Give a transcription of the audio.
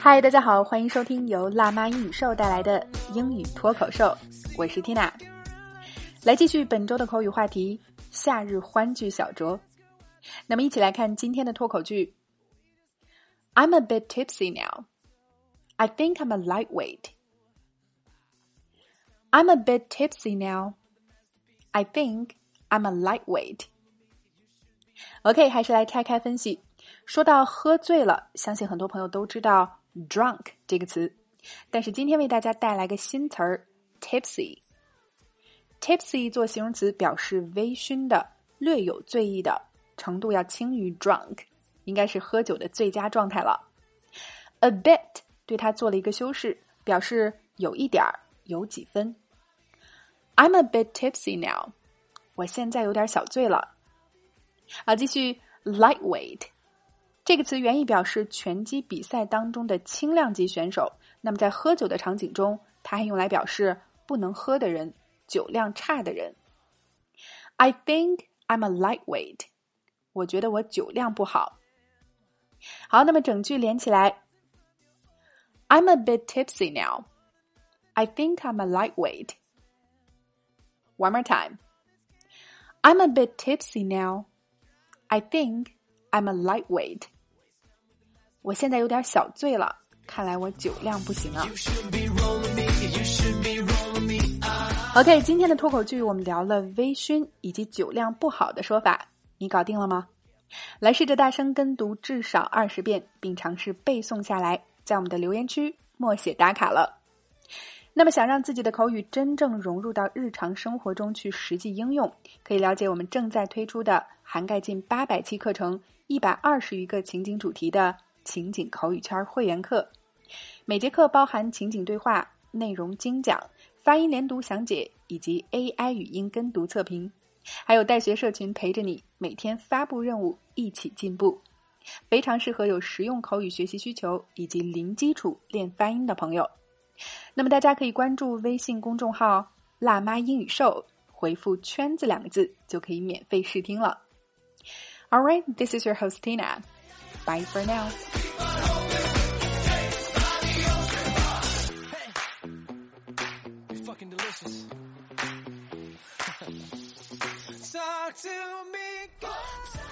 嗨，大家好，欢迎收听由辣妈英语秀带来的英语脱口秀，我是 Tina，来继续本周的口语话题——夏日欢聚小酌。那么，一起来看今天的脱口剧。I'm a bit tipsy now. I think I'm a lightweight. I'm a bit tipsy now. I think I'm a lightweight. OK，还是来拆开分析。说到喝醉了，相信很多朋友都知道。drunk 这个词，但是今天为大家带来个新词儿 tipsy。tipsy 做形容词表示微醺的、略有醉意的程度要轻于 drunk，应该是喝酒的最佳状态了。a bit 对它做了一个修饰，表示有一点儿、有几分。I'm a bit tipsy now，我现在有点小醉了。好，继续 lightweight。这个词原意表示拳击比赛当中的轻量级选手。那么在喝酒的场景中，它还用来表示不能喝的人、酒量差的人。I think I'm a lightweight。我觉得我酒量不好。好，那么整句连起来。I'm a bit tipsy now. I think I'm a lightweight. One more time. I'm a bit tipsy now. I think I'm a lightweight. 我现在有点小醉了，看来我酒量不行啊。OK，今天的脱口剧我们聊了微醺以及酒量不好的说法，你搞定了吗？来试着大声跟读至少二十遍，并尝试背诵下来，在我们的留言区默写打卡了。那么，想让自己的口语真正融入到日常生活中去实际应用，可以了解我们正在推出的涵盖近八百期课程、一百二十余个情景主题的。情景口语圈会员课，每节课包含情景对话、内容精讲、发音连读详解以及 AI 语音跟读测评，还有带学社群陪着你每天发布任务，一起进步，非常适合有实用口语学习需求以及零基础练发音的朋友。那么大家可以关注微信公众号“辣妈英语秀”，回复“圈子”两个字就可以免费试听了。All right, this is your host Tina. Bye for now. Talk to me.